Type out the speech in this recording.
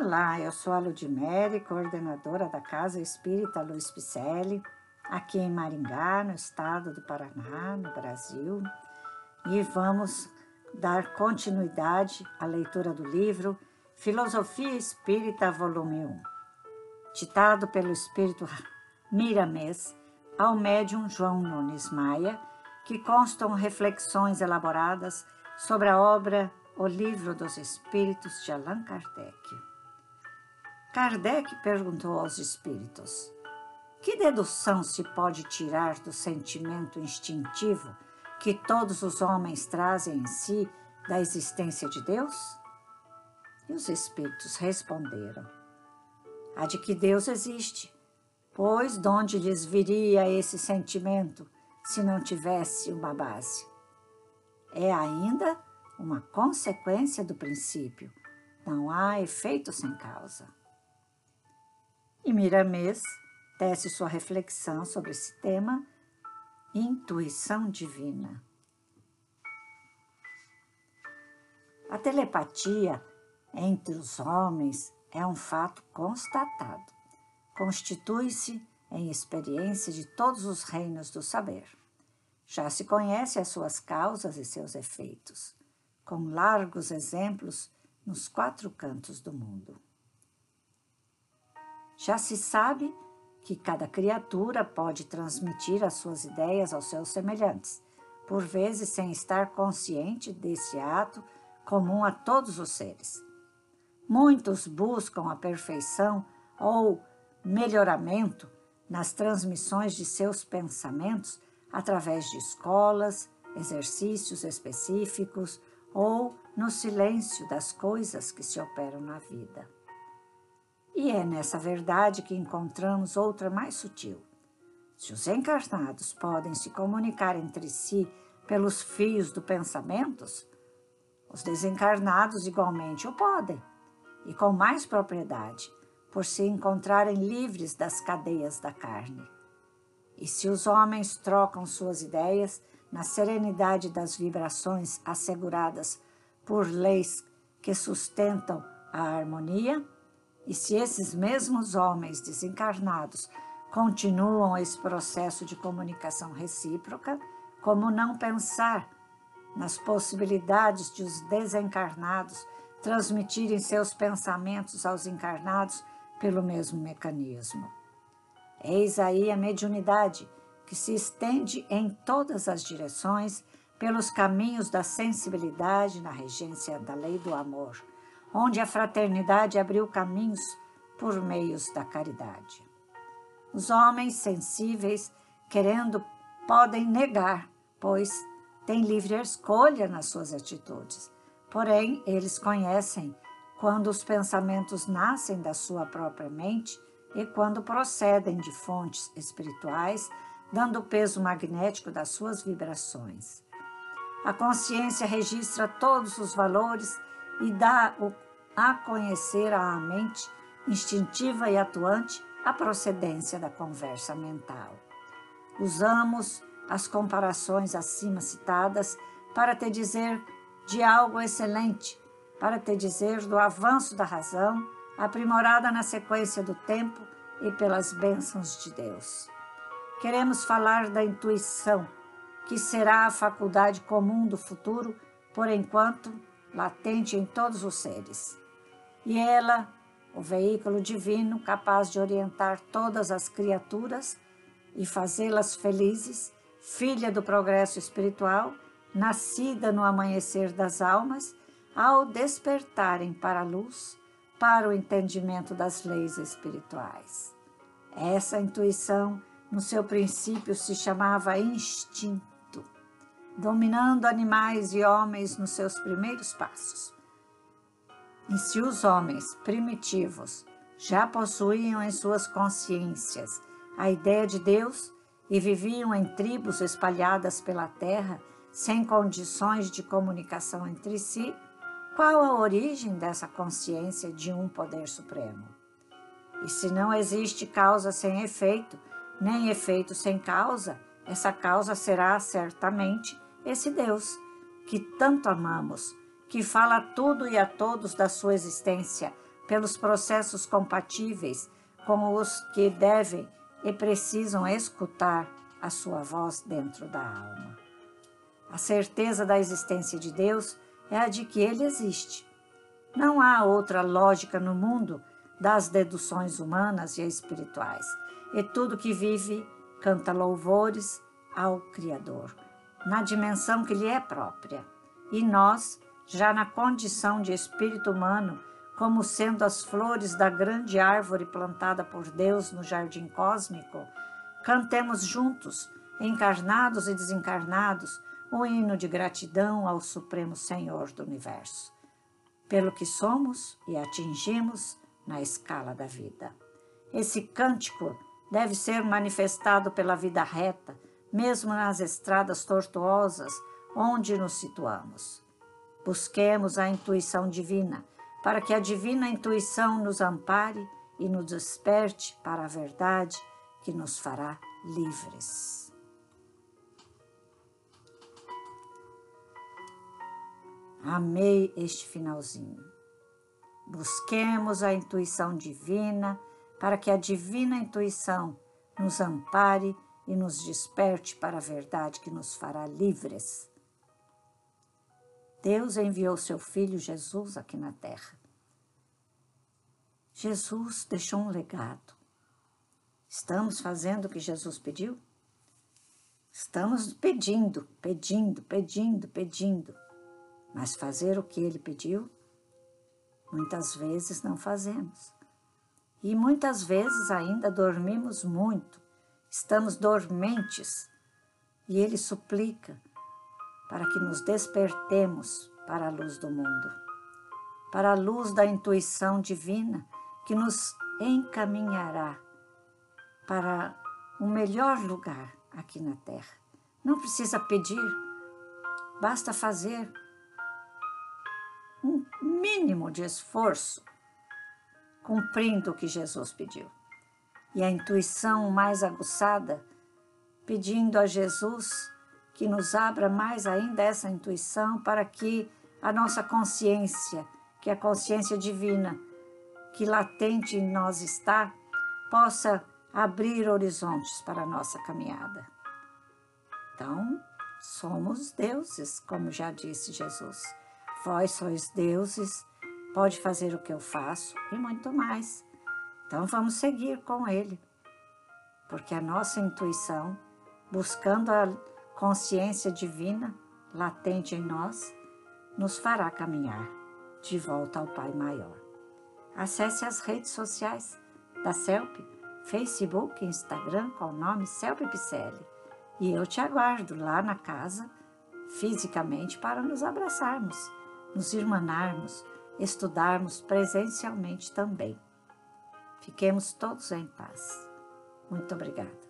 Olá, eu sou a Ludmere, coordenadora da Casa Espírita Luiz Picelli, aqui em Maringá, no estado do Paraná, no Brasil, e vamos dar continuidade à leitura do livro Filosofia Espírita, volume 1, ditado pelo espírito Miramês ao médium João Nunes Maia, que constam reflexões elaboradas sobre a obra O Livro dos Espíritos de Allan Kardec. Kardec perguntou aos espíritos: Que dedução se pode tirar do sentimento instintivo que todos os homens trazem em si da existência de Deus? E os espíritos responderam: A de que Deus existe, pois de onde lhes viria esse sentimento se não tivesse uma base? É ainda uma consequência do princípio, não há efeito sem causa. Miramês tece sua reflexão sobre esse tema, intuição divina. A telepatia entre os homens é um fato constatado. Constitui-se em experiência de todos os reinos do saber. Já se conhece as suas causas e seus efeitos, com largos exemplos nos quatro cantos do mundo. Já se sabe que cada criatura pode transmitir as suas ideias aos seus semelhantes, por vezes sem estar consciente desse ato comum a todos os seres. Muitos buscam a perfeição ou melhoramento nas transmissões de seus pensamentos através de escolas, exercícios específicos ou no silêncio das coisas que se operam na vida. E é nessa verdade que encontramos outra mais sutil. Se os encarnados podem se comunicar entre si pelos fios do pensamentos, os desencarnados igualmente o podem, e com mais propriedade, por se encontrarem livres das cadeias da carne. E se os homens trocam suas ideias na serenidade das vibrações asseguradas por leis que sustentam a harmonia, e se esses mesmos homens desencarnados continuam esse processo de comunicação recíproca, como não pensar nas possibilidades de os desencarnados transmitirem seus pensamentos aos encarnados pelo mesmo mecanismo? Eis aí a mediunidade que se estende em todas as direções pelos caminhos da sensibilidade na regência da lei do amor onde a fraternidade abriu caminhos por meios da caridade. Os homens sensíveis, querendo, podem negar, pois têm livre escolha nas suas atitudes. Porém, eles conhecem quando os pensamentos nascem da sua própria mente e quando procedem de fontes espirituais, dando o peso magnético das suas vibrações. A consciência registra todos os valores e dá a conhecer à mente instintiva e atuante a procedência da conversa mental. Usamos as comparações acima citadas para te dizer de algo excelente, para te dizer do avanço da razão, aprimorada na sequência do tempo e pelas bênçãos de Deus. Queremos falar da intuição, que será a faculdade comum do futuro, por enquanto latente em todos os seres. E ela, o veículo divino capaz de orientar todas as criaturas e fazê-las felizes, filha do progresso espiritual, nascida no amanhecer das almas, ao despertarem para a luz, para o entendimento das leis espirituais. Essa intuição, no seu princípio, se chamava instinto dominando animais e homens nos seus primeiros passos. E se os homens primitivos já possuíam em suas consciências a ideia de Deus e viviam em tribos espalhadas pela terra sem condições de comunicação entre si, qual a origem dessa consciência de um poder supremo? E se não existe causa sem efeito, nem efeito sem causa, essa causa será certamente esse Deus que tanto amamos, que fala a tudo e a todos da sua existência, pelos processos compatíveis com os que devem e precisam escutar a sua voz dentro da alma. A certeza da existência de Deus é a de que Ele existe. Não há outra lógica no mundo das deduções humanas e espirituais, e tudo que vive canta louvores ao Criador, na dimensão que lhe é própria. E nós, já na condição de espírito humano, como sendo as flores da grande árvore plantada por Deus no jardim cósmico, cantemos juntos, encarnados e desencarnados, o hino de gratidão ao Supremo Senhor do Universo, pelo que somos e atingimos na escala da vida. Esse cântico deve ser manifestado pela vida reta, mesmo nas estradas tortuosas onde nos situamos. Busquemos a intuição divina, para que a divina intuição nos ampare e nos desperte para a verdade que nos fará livres. Amei este finalzinho. Busquemos a intuição divina para que a divina intuição nos ampare e nos desperte para a verdade que nos fará livres. Deus enviou seu Filho Jesus aqui na terra. Jesus deixou um legado. Estamos fazendo o que Jesus pediu? Estamos pedindo, pedindo, pedindo, pedindo. Mas fazer o que ele pediu, muitas vezes não fazemos. E muitas vezes ainda dormimos muito, estamos dormentes. E ele suplica para que nos despertemos para a luz do mundo, para a luz da intuição divina que nos encaminhará para o melhor lugar aqui na Terra. Não precisa pedir, basta fazer um mínimo de esforço cumprindo o que Jesus pediu. E a intuição mais aguçada, pedindo a Jesus que nos abra mais ainda essa intuição para que a nossa consciência, que é a consciência divina, que latente em nós está, possa abrir horizontes para a nossa caminhada. Então, somos deuses, como já disse Jesus. Vós sois deuses, pode fazer o que eu faço e muito mais. Então vamos seguir com Ele, porque a nossa intuição, buscando a consciência divina latente em nós, nos fará caminhar de volta ao Pai Maior. Acesse as redes sociais da CELP, Facebook e Instagram com o nome CELP Picelli. E eu te aguardo lá na casa, fisicamente, para nos abraçarmos nos irmanarmos, estudarmos presencialmente também. Fiquemos todos em paz. Muito obrigada.